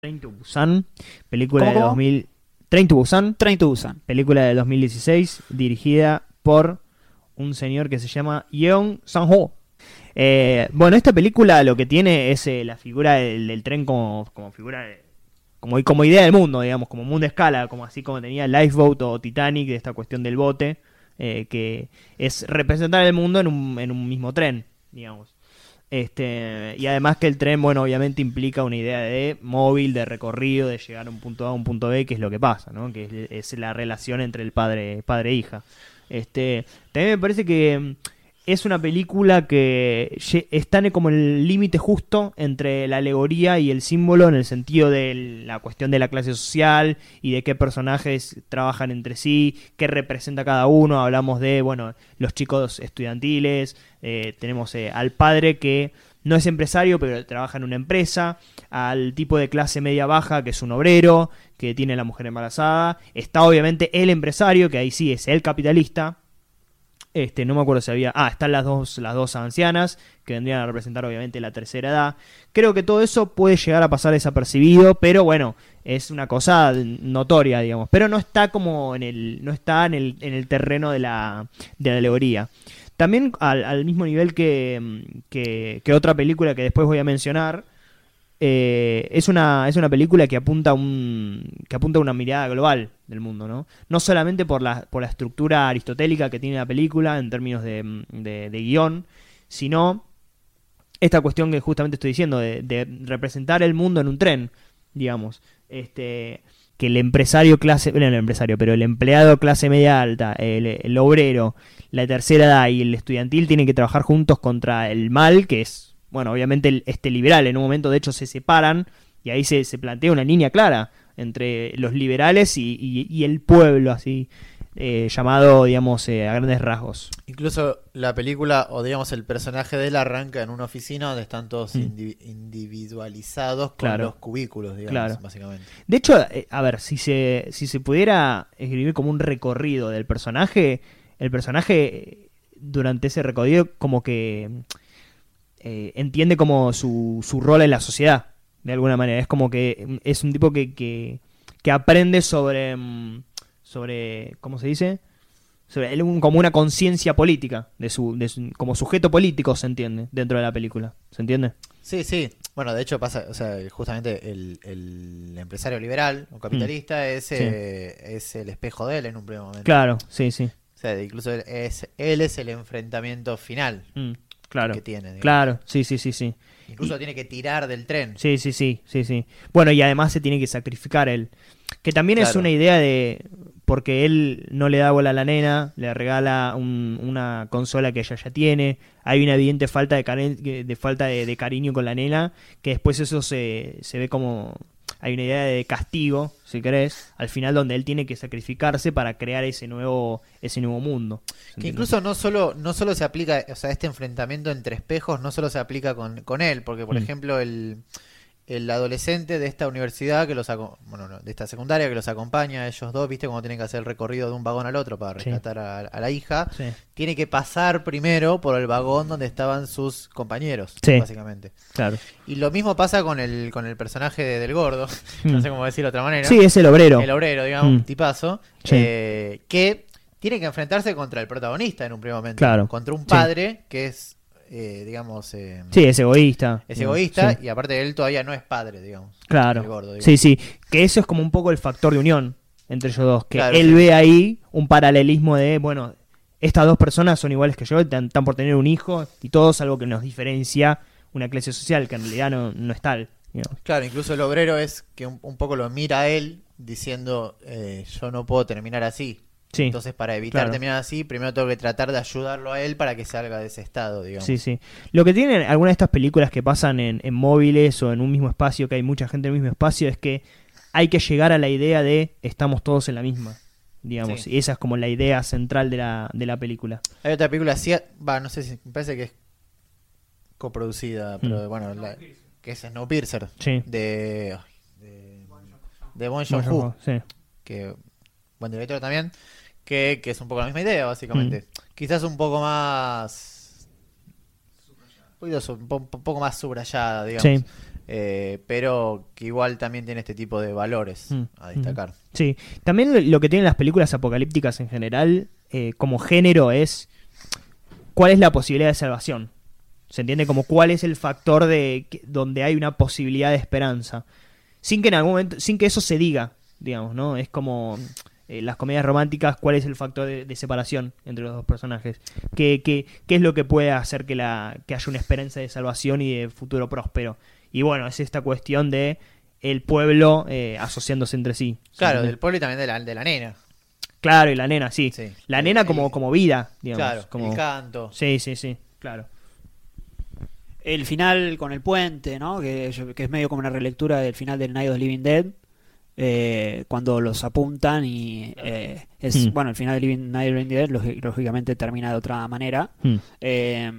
Train to Busan, película ¿Cómo, de cómo? 2000. Train to Busan, Train to Busan. película de 2016, dirigida por un señor que se llama Yeon Sang-ho. Eh, bueno, esta película lo que tiene es eh, la figura del, del tren como, como figura de- como, como idea del mundo, digamos, como mundo a escala, como así como tenía Lifeboat o Titanic, de esta cuestión del bote, eh, que es representar el mundo en un, en un mismo tren, digamos. Este, y además que el tren, bueno, obviamente implica una idea de móvil, de recorrido, de llegar a un punto A a un punto B, que es lo que pasa, ¿no? Que es, la relación entre el padre, padre e hija. Este, también me parece que es una película que está como el límite justo entre la alegoría y el símbolo en el sentido de la cuestión de la clase social y de qué personajes trabajan entre sí, qué representa cada uno. Hablamos de, bueno, los chicos estudiantiles, eh, tenemos eh, al padre que no es empresario, pero trabaja en una empresa, al tipo de clase media baja, que es un obrero, que tiene la mujer embarazada. Está obviamente el empresario, que ahí sí es el capitalista. Este, no me acuerdo si había. Ah, están las dos, las dos ancianas, que vendrían a representar obviamente la tercera edad. Creo que todo eso puede llegar a pasar desapercibido, pero bueno, es una cosa notoria, digamos. Pero no está como en el. no está en el, en el terreno de la, de la alegoría. También al, al mismo nivel que, que, que otra película que después voy a mencionar. Eh, es una es una película que apunta un que apunta a una mirada global del mundo no no solamente por la por la estructura aristotélica que tiene la película en términos de, de, de guion sino esta cuestión que justamente estoy diciendo de, de representar el mundo en un tren digamos. Este que el empresario clase bueno, el empresario pero el empleado clase media alta el, el obrero la tercera edad y el estudiantil tienen que trabajar juntos contra el mal que es bueno, obviamente el- este liberal en un momento de hecho se separan y ahí se, se plantea una línea clara entre los liberales y, y- y el pueblo, así eh, llamado, digamos, eh, a grandes rasgos. Incluso la película, o digamos el personaje de él arranca en una oficina donde están todos Mm. indivi- individualizados con Claro. los cubículos, digamos, Claro. básicamente. De hecho, eh, a ver, si se, si se pudiera escribir como un recorrido del personaje, el personaje eh, durante ese recorrido como que eh, entiende como su, su rol en la sociedad, de alguna manera. Es como que mm, es un tipo que, que, que aprende sobre, mm, sobre, ¿cómo se dice? Sobre como una conciencia política, de su, de su- como sujeto político se entiende dentro de la película. ¿Se entiende? Sí, sí. Bueno, de hecho pasa, o sea, justamente el, el empresario liberal o capitalista es, Mm. Sí. eh, es el espejo de él en un primer momento. Claro, sí, sí. O sea, incluso él es, él es el enfrentamiento final Mm, claro. que tiene. digamos. Claro, sí, sí, sí, sí. Incluso tiene que tirar del tren. Sí, sí, sí, sí, sí. Bueno, y además se tiene que sacrificar él. Que también es una idea de... Porque él no le da bola a la nena, le regala un- una consola que ella ya tiene. Hay una evidente falta de falta de, de cariño con la nena, que después eso se, se ve como... Hay una idea de castigo, si querés, al final donde él tiene que sacrificarse para crear ese nuevo, ese nuevo mundo. ¿Se Que incluso no solo, no solo se aplica, o sea, este enfrentamiento entre espejos no solo se aplica con, con él, porque por Mm. ejemplo el, el adolescente de esta universidad que los bueno, no, de esta secundaria que los acompaña a ellos dos, viste cómo tienen que hacer el recorrido de un vagón al otro para Sí. rescatar a, a la hija, Sí, tiene que pasar primero por el vagón donde estaban sus compañeros, Sí. básicamente. claro. Y lo mismo pasa con el, con el personaje de- del gordo, no Mm. sé cómo decirlo de otra manera. Sí, es el obrero. El obrero, digamos, Mm. un tipazo, Sí. eh, que tiene que enfrentarse contra el protagonista en un primer momento. Claro. Contra un padre que es, eh, digamos, eh, Sí, es egoísta. es egoísta Sí. y aparte él todavía no es padre, digamos. Claro. Gordo, sí, sí. Que eso es como un poco el factor de unión entre ellos dos. Que Claro, él sí. ve ahí un paralelismo de, bueno, estas dos personas son iguales que yo, están, están por tener un hijo y todo es algo que nos diferencia una clase social que en realidad no, no es tal. digamos. Claro, incluso el obrero es que un, un poco lo mira a él diciendo, eh, yo no puedo terminar así. Sí, Entonces, para evitar claro. terminar así, primero tengo que tratar de ayudarlo a él para que salga de ese estado, digamos. sí, sí. Lo que tienen algunas de estas películas que pasan en, en móviles o en un mismo espacio, que hay mucha gente en el mismo espacio, es que hay que llegar a la idea de estamos todos en la misma. Digamos, Sí. y esa es como la idea central de la, de la película. Hay otra película así, va, no sé si, me parece que es coproducida, pero Mm. bueno, la- que es Snowpiercer, Sí. de, de, de Bueno, Joon-ho, sí. que buen director también, que, que es un poco la misma idea, básicamente. Quizás un poco más... Un poquito su- un po- un poco más subrayada, digamos. Sí. eh, pero que igual también tiene este tipo de valores Mm, a destacar. Sí, también lo- lo que tienen las películas apocalípticas en general, eh, como género, es cuál es la posibilidad de salvación. ¿Se entiende? Como cuál es el factor de que- donde hay una posibilidad de esperanza. Sin que en algún momento, sin que eso se diga, digamos, ¿no? Es como eh, las comedias románticas, cuál es el factor de, de separación entre los dos personajes. ¿Qué, qué, qué es lo que puede hacer que, la, que haya una esperanza de salvación y de futuro próspero? Y bueno, es esta cuestión de el pueblo eh, asociándose entre sí. ¿Se Claro, del pueblo y también de la, de la nena. Claro, y la nena, sí. Sí. La nena como, el- como vida, digamos. Claro, como... el canto. Sí, sí, sí, claro. El final con el puente, ¿no? Que es medio como una relectura del final del Night of the Living Dead. Eh, cuando los apuntan y eh, es Mm. bueno el final de Living, Night Dead lógi- lógicamente termina de otra manera Hmm. Eh,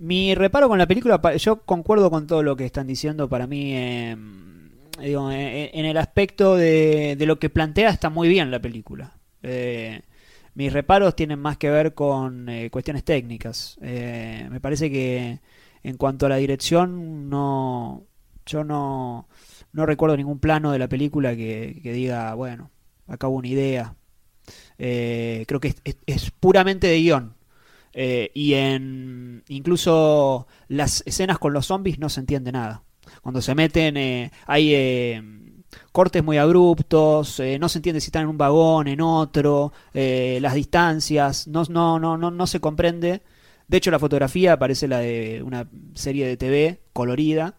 mi reparo con la película, yo concuerdo con todo lo que están diciendo. Para mí, digo, en el aspecto de, de lo que plantea, está muy bien la película. Eh, mis reparos tienen más que ver con eh, cuestiones técnicas. Eh, me parece que en cuanto a la dirección, no, yo no, no recuerdo ningún plano de la película que, que diga, bueno, acá hubo una idea. Eh, creo que es, puramente de guion. Eh, y en incluso las escenas con los zombies no se entiende nada. Cuando se meten eh, hay cortes muy abruptos, no se entiende si están en un vagón, en otro, las distancias, no, no, no, no, no se comprende. De hecho la fotografía parece la de una serie de TV colorida.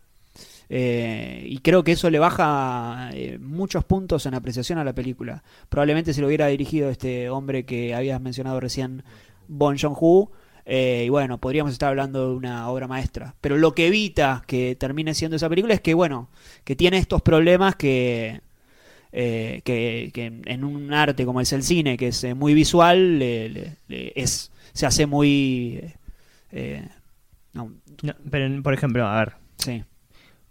Eh, y creo que eso le baja eh, muchos puntos en apreciación a la película. Probablemente si lo hubiera dirigido este hombre que habías mencionado recién, Bon Joon-ho, eh, y bueno, podríamos estar hablando de una obra maestra. Pero lo que evita que termine siendo esa película es que, bueno, que tiene estos problemas que, eh, que, que en un arte como es el cine, que es eh, muy visual, le- le- le- es, se hace muy... no, No, pero, en- por ejemplo, a ver. sí.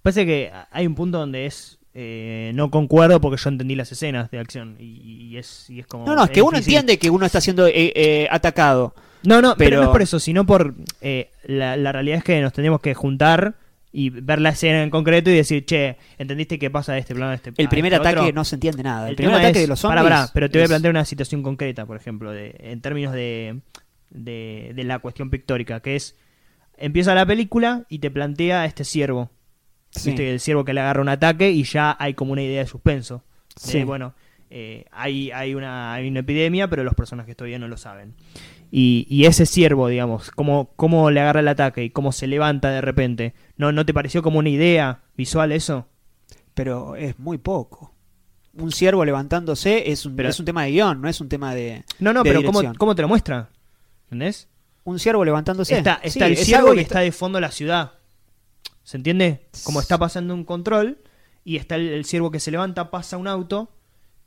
Parece que hay un punto donde es. eh, no concuerdo porque yo entendí las escenas de acción. Y, y es, y es como. No, no, es que uno difícil. entiende que uno está siendo eh, eh, atacado. No, no, pero... pero- no es por eso, sino por. eh, la, la realidad es que nos tenemos que juntar y ver la escena en concreto y decir, che, ¿entendiste qué pasa de este plano a este El primer este ataque otro? no se entiende nada. El, El primer ataque es- de los pará, zombies. pará, pero te voy a plantear una situación concreta, por ejemplo, de, en términos de, de, de la cuestión pictórica, que es, empieza la película y te plantea este ciervo. Sí. Viste, el ciervo que le agarra un ataque y ya hay como una idea de suspenso. De, Sí. bueno, eh, hay, hay, una, hay una epidemia, pero los personajes todavía no lo saben. Y, y ese ciervo, digamos, cómo, cómo le agarra el ataque y cómo se levanta de repente, ¿no, ¿no te pareció como una idea visual eso? pero es muy poco. Un ciervo levantándose es un, Pero- es un tema de guion, no es un tema de. No, no, de pero ¿cómo. ¿cómo te lo muestra? ¿Entendés? Un ciervo levantándose. Está, Sí, está el es ciervo algo y que está de fondo la ciudad. ¿Se entiende? Como está pasando un control y está el, el ciervo que se levanta, pasa un auto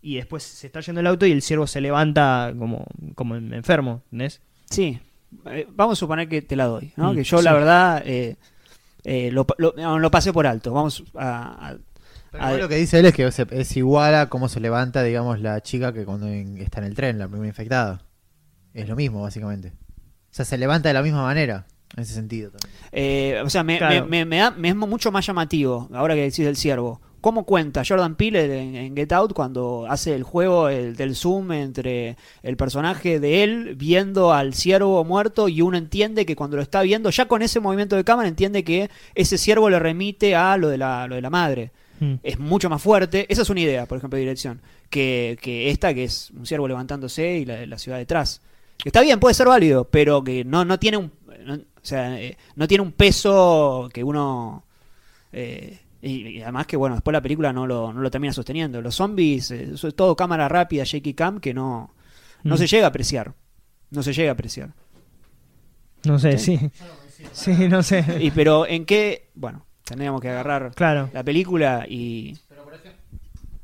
y después se está yendo el auto y el ciervo se levanta como, como enfermo, ¿entendés? Sí. Eh, vamos a suponer que te la doy, ¿no? Mm, que yo, sí. la verdad, eh, eh, lo, lo- pasé por alto. Vamos a. a- Pero a- lo que dice él es que es igual a cómo se levanta, digamos, la chica que cuando en- está en el tren, la primera infectada. Es lo mismo, básicamente. O sea, se levanta de la misma manera, en ese sentido también. eh, o sea, me, Claro. me- me- me da- me es mucho más llamativo, ahora que decís del ciervo. ¿Cómo cuenta Jordan Peele en, en Get Out cuando hace el juego el, del zoom entre el personaje de él viendo al ciervo muerto y uno entiende que cuando lo está viendo, ya con ese movimiento de cámara, entiende que ese ciervo le remite a lo de la, lo de la madre? Mm. es mucho más fuerte. Esa es una idea, por ejemplo, de dirección. Que, que esta, que es un ciervo levantándose y la, la ciudad detrás. Está bien, puede ser válido, pero que no, no tiene un. no- o sea, eh, no tiene un peso que uno. eh, y, y además que, bueno, después la película no lo, no lo termina sosteniendo. Los zombies, eh, eso es todo cámara rápida, shaky cam, que no, no Mm. se llega a apreciar. No se llega a apreciar. No sé, sí. Sí, no sé. Y, pero en qué. Bueno, tendríamos que agarrar Claro. la película y.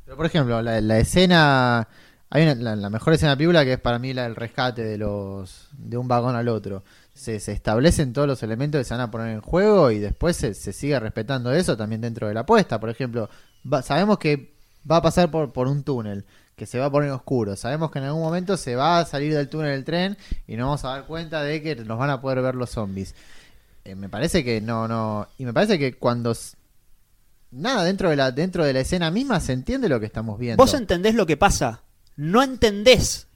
Pero por ejemplo, la, la escena. Hay una- la, la mejor escena de la película que es para mí la del rescate de los de un vagón al otro. Se, se establecen todos los elementos que se van a poner en juego y después se, se sigue respetando eso también dentro de la apuesta. Por ejemplo, va- sabemos que va a pasar por, por un túnel que se va a poner oscuro. Sabemos que en algún momento se va a salir del túnel el tren y nos vamos a dar cuenta de que nos van a poder ver los zombies. Eh, me parece que no, no. Y me parece que cuando nada, dentro de la, dentro de la escena misma se entiende lo que estamos viendo. Vos entendés lo que pasa, no entendés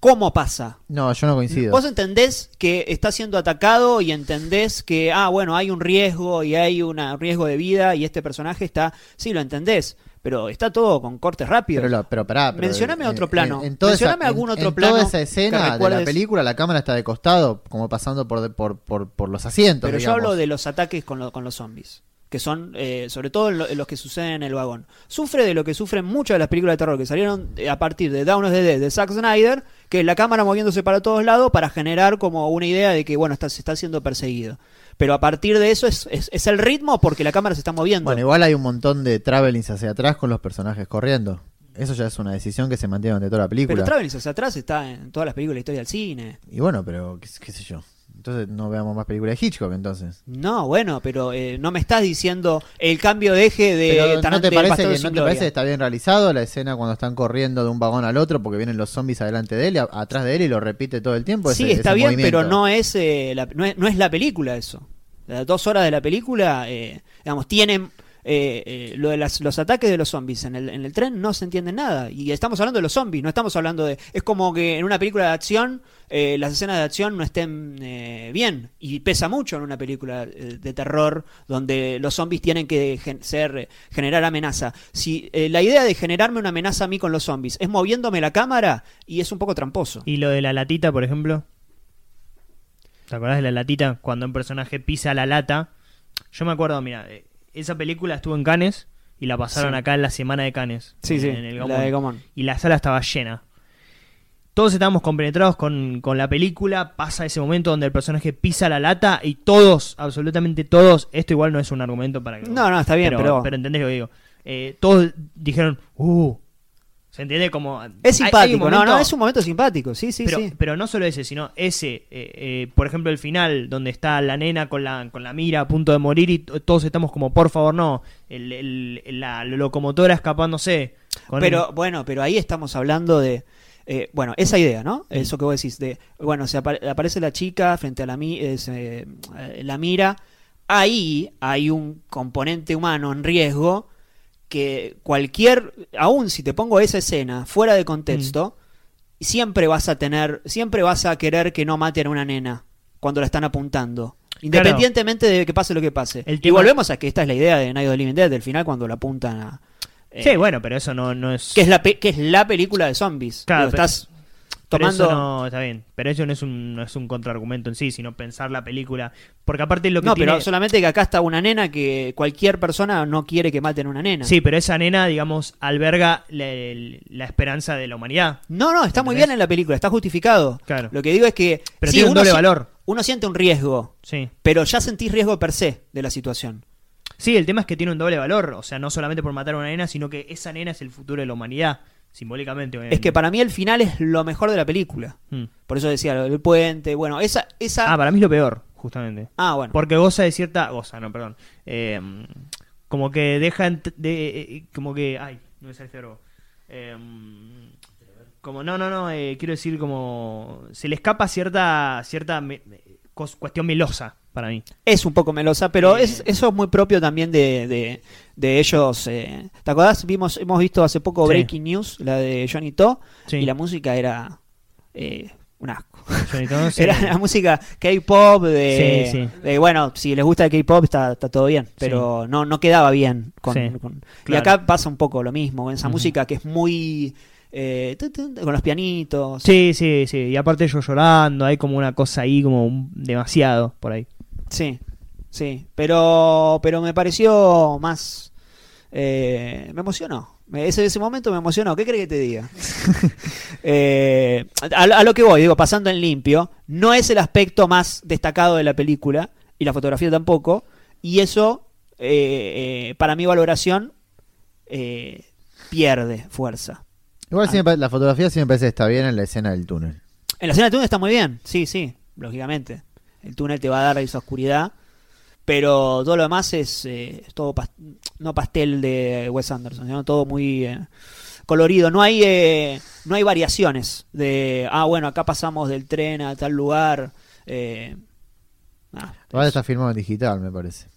cómo pasa. No, yo no coincido. Vos entendés que está siendo atacado y entendés que, ah, bueno, hay un riesgo y hay un riesgo de vida y este personaje está, sí, lo entendés, pero está todo con cortes rápidos. Pero, lo- pero pará, pero Mencioname en- otro plano. En, en toda Mencioname esa, algún en- otro en plano toda esa escena de la película, la cámara está de costado, como pasando por, por, por, por los asientos. Pero yo hablo de los ataques con, lo- con los zombies, que son eh, sobre todo lo- los que suceden en el vagón. Sufre de lo que sufren muchas de las películas de terror que salieron eh, a partir de Dawn of the Dead de Zack Snyder, que es la cámara moviéndose para todos lados para generar como una idea de que bueno está, se está siendo perseguido. Pero a partir de eso es, es, es el ritmo porque la cámara se está moviendo. Bueno, igual hay un montón de travelings hacia atrás con los personajes corriendo. Eso ya es una decisión que se mantiene durante toda la película. Pero Travelers hacia atrás está en todas las películas de la historia del cine. Y bueno, pero qué, qué sé yo. Entonces no veamos más películas de Hitchcock entonces. No, bueno, pero eh, no me estás diciendo el cambio de eje de Pero ¿no te parece que no te parece que está bien realizado la escena cuando están corriendo de un vagón al otro porque vienen los zombies adelante de él, a- atrás de él y lo repite todo el tiempo? Sí, ese- está ese bien, movimiento? pero no es, eh, la, no es no es la película eso. Las dos horas de la película, eh, digamos, tienen eh, eh, lo de las- los ataques de los zombies en el, en el tren no se entiende nada. Y estamos hablando de los zombies, no estamos hablando de... Es como que en una película de acción eh, las escenas de acción no estén bien. Y pesa mucho en una película de terror donde los zombies tienen que ser, generar amenaza. Si la idea de generarme una amenaza a mí con los zombies es moviéndome la cámara y es un poco tramposo. Y lo de la latita, por ejemplo. ¿Te acordás de la latita? Cuando un personaje pisa la lata. Yo me acuerdo, mira, esa película estuvo en Cannes y la pasaron Sí. acá en la semana de Cannes. Sí, sí, en el la Gaumont. de. Y la sala estaba llena. Todos estábamos compenetrados con, con la película. Pasa ese momento donde el personaje pisa la lata y todos, absolutamente todos, esto igual no es un argumento para que. No, no, está bien, pero- Pero entendés lo que digo. Eh, todos dijeron, uh. ¿Se entiende? Como. Es hay- hay un simpático, no, no, es un momento simpático, sí, sí, pero, sí. pero no solo ese, sino ese, eh, eh, por ejemplo, el final, donde está la nena con la, con la mira a punto de morir y todos estamos como, por favor, no, el, el- la locomotora escapándose. Pero bueno, pero ahí estamos hablando de, eh, bueno, esa idea, ¿no? Eso que vos decís, de, bueno, se apare- aparece la chica frente a la, mi- eh, se- eh, la mira, ahí hay un componente humano en riesgo que cualquier, aún si te pongo esa escena fuera de contexto, siempre vas a tener, siempre vas a querer que no maten a una nena cuando la están apuntando. Independientemente de que pase lo que pase. El y volvemos a que esta es la idea de Night of the Living Dead, del final cuando la apuntan a... eh, Sí, bueno, pero eso no, no es. que es la pe- que es la película de zombies. Claro, Digo, pero- pero eso no está bien. Pero eso no es un, no es un contraargumento en sí, sino pensar la película. Porque aparte lo que No, tiene. pero solamente que acá está una nena que cualquier persona no quiere que maten a una nena. Sí, pero esa nena, digamos, alberga la, la esperanza de la humanidad. No, no, está muy bien en la película, está justificado. Claro. Lo que digo es que Pero sí, tiene un doble si- valor. Uno siente un riesgo, Sí. pero ya sentís riesgo per se de la situación. Sí, el tema es que tiene un doble valor. O sea, no solamente por matar a una nena, sino que esa nena es el futuro de la humanidad. Simbólicamente. Es que para mí el final es lo mejor de la película. Mm. Por eso decía del puente, bueno, esa esa Ah, para mí es lo peor, justamente. Ah, bueno. Porque goza de cierta. Goza, no, perdón. Eh, como que deja. De, eh, como que. Ay, no me sale este verbo. Eh, como, no, no, no. eh, quiero decir, como. Se le escapa cierta. Cierta me- cuestión melosa para mí. Es un poco melosa, pero Eh. es, eso es muy propio también de, de, de ellos. eh. ¿Te acordás? Vimos, hemos visto hace poco Sí. Breaking News, la de Johnny To, Sí. y la música era eh, un asco. Johnny sí. Era la música K-pop de, Sí, sí. de, bueno, si les gusta el K-pop está, está todo bien, pero no, no quedaba bien. Con, Y acá pasa un poco lo mismo, con esa música que es muy... eh, con los pianitos. Sí, sí, sí. Y aparte ellos llorando, hay como una cosa ahí, como demasiado por ahí. Sí, sí, pero, pero me pareció más... eh, me emocionó. Ese, ese momento me emocionó. ¿Qué crees que te diga? Eh, a, a lo que voy, digo, pasando en limpio, no es el aspecto más destacado de la película, y la fotografía tampoco, y eso, eh, eh, para mi valoración, eh, pierde fuerza. Igual Ah. sí me pare- la fotografía sí me parece que está bien en la escena del túnel. En la escena del túnel está muy bien, sí, sí, lógicamente. El túnel te va a dar esa oscuridad, pero todo lo demás es, eh, es todo pas- no pastel de Wes Anderson, sino todo muy eh, colorido. No hay eh, no hay variaciones de ah bueno acá pasamos del tren a tal lugar. eh, ah, Ahora es- está filmado en digital, me parece.